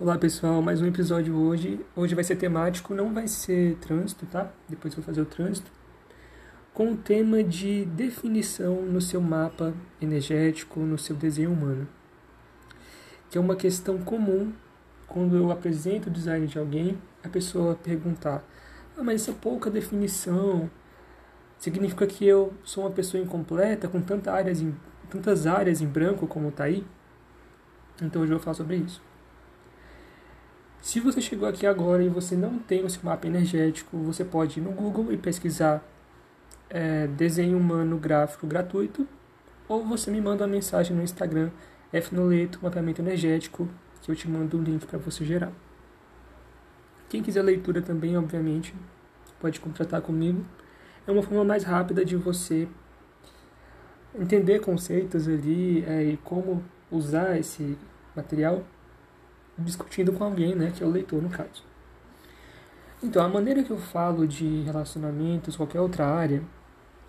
Olá pessoal, mais um episódio hoje. Hoje vai ser temático, não vai ser trânsito, tá? Depois vou fazer o trânsito. Com o tema de definição no seu mapa energético, no seu desenho humano. Que é uma questão comum quando eu apresento o design de alguém, a pessoa perguntar: Ah, mas essa pouca definição significa que eu sou uma pessoa incompleta, com tantas áreas em, tantas áreas em branco como tá aí? Então hoje eu vou falar sobre isso. Se você chegou aqui agora e você não tem o seu mapa energético, você pode ir no Google e pesquisar é, desenho humano gráfico gratuito, ou você me manda uma mensagem no Instagram, fnoleto, mapeamento energético, que eu te mando o link para você gerar. Quem quiser leitura também, obviamente, pode contratar comigo. É uma forma mais rápida de você entender conceitos ali é, e como usar esse material discutindo com alguém, né, que é o leitor no caso. Então, a maneira que eu falo de relacionamentos, qualquer outra área,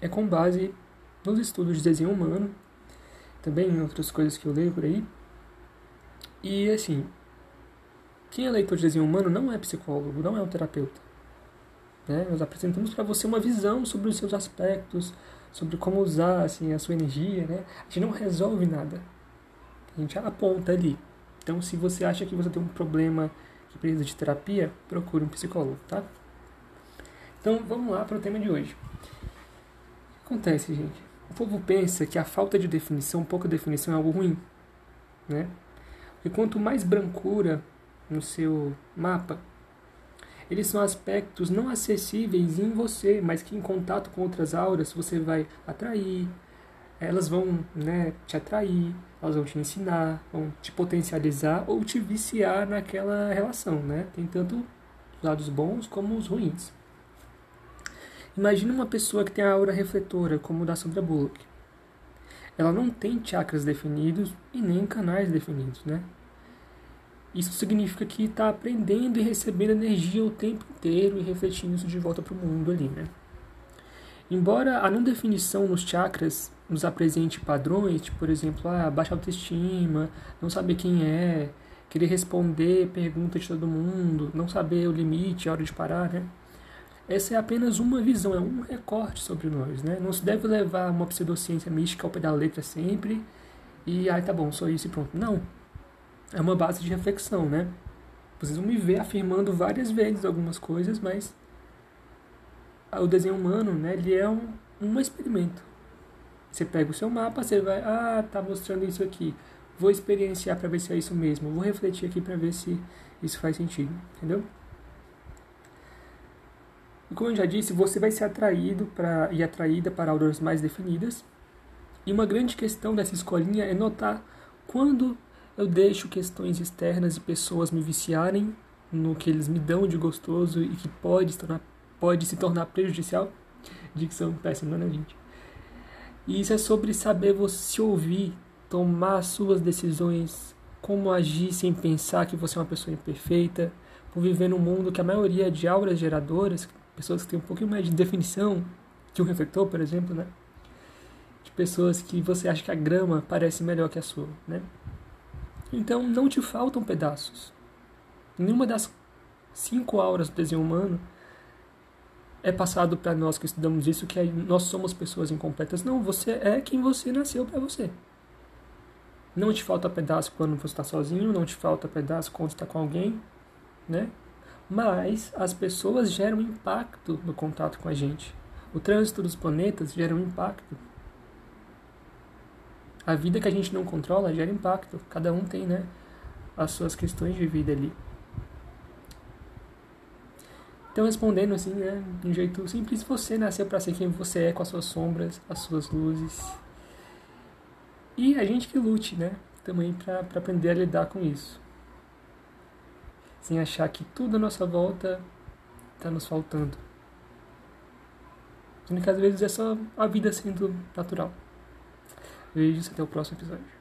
é com base nos estudos de desenho humano, também em outras coisas que eu leio por aí. E assim, quem é leitor de desenho humano não é psicólogo, não é um terapeuta. Né? Nós apresentamos para você uma visão sobre os seus aspectos, sobre como usar assim, a sua energia. Né? A gente não resolve nada. A gente aponta ali. Então, se você acha que você tem um problema que precisa de terapia, procure um psicólogo, tá? Então, vamos lá para o tema de hoje. O que acontece, gente? O povo pensa que a falta de definição, pouca definição é algo ruim, né? E quanto mais brancura no seu mapa, eles são aspectos não acessíveis em você, mas que em contato com outras auras você vai atrair, elas vão né, te atrair, elas vão te ensinar, vão te potencializar ou te viciar naquela relação, né? Tem tanto os lados bons como os ruins. Imagina uma pessoa que tem a aura refletora, como o da Sandra Bullock. Ela não tem chakras definidos e nem canais definidos, né? Isso significa que está aprendendo e recebendo energia o tempo inteiro e refletindo isso de volta para o mundo ali, né? Embora a não definição nos chakras nos apresente padrões, tipo, por exemplo, ah, baixa autoestima, não saber quem é, querer responder perguntas de todo mundo, não saber o limite, a hora de parar, né? Essa é apenas uma visão, é um recorte sobre nós, né? Não se deve levar uma pseudociência mística ao pé da letra sempre e, ai, tá bom, só isso e pronto. Não. É uma base de reflexão, né? Vocês vão me ver afirmando várias vezes algumas coisas, mas o desenho humano, né, ele é um, um experimento. Você pega o seu mapa, você vai, ah, tá mostrando isso aqui. Vou experienciar para ver se é isso mesmo. Vou refletir aqui para ver se isso faz sentido, entendeu? E como eu já disse, você vai ser atraído para e atraída para auroras mais definidas. E uma grande questão dessa escolinha é notar quando eu deixo questões externas e pessoas me viciarem no que eles me dão de gostoso e que pode se tornar, pode se tornar prejudicial. Dicção péssima, né, gente? E isso é sobre saber você se ouvir, tomar suas decisões, como agir sem pensar que você é uma pessoa imperfeita, por viver num mundo que a maioria de auras geradoras, pessoas que têm um pouquinho mais de definição que um refletor, por exemplo, né? De pessoas que você acha que a grama parece melhor que a sua, né? Então não te faltam pedaços. Nenhuma das cinco auras do desenho humano é passado para nós que estudamos isso que nós somos pessoas incompletas. Não, você é quem você nasceu para você. Não te falta pedaço quando você está sozinho, não te falta pedaço quando está com alguém, né? Mas as pessoas geram impacto no contato com a gente. O trânsito dos planetas gera um impacto. A vida que a gente não controla gera impacto. Cada um tem, né, as suas questões de vida ali. Então, respondendo assim, né, de um jeito simples, você nasceu para ser quem você é, com as suas sombras, as suas luzes. E a gente que lute, né, também para aprender a lidar com isso. Sem achar que tudo à nossa volta está nos faltando. Sendo que às vezes é só a vida sendo natural. Beijos, até o próximo episódio.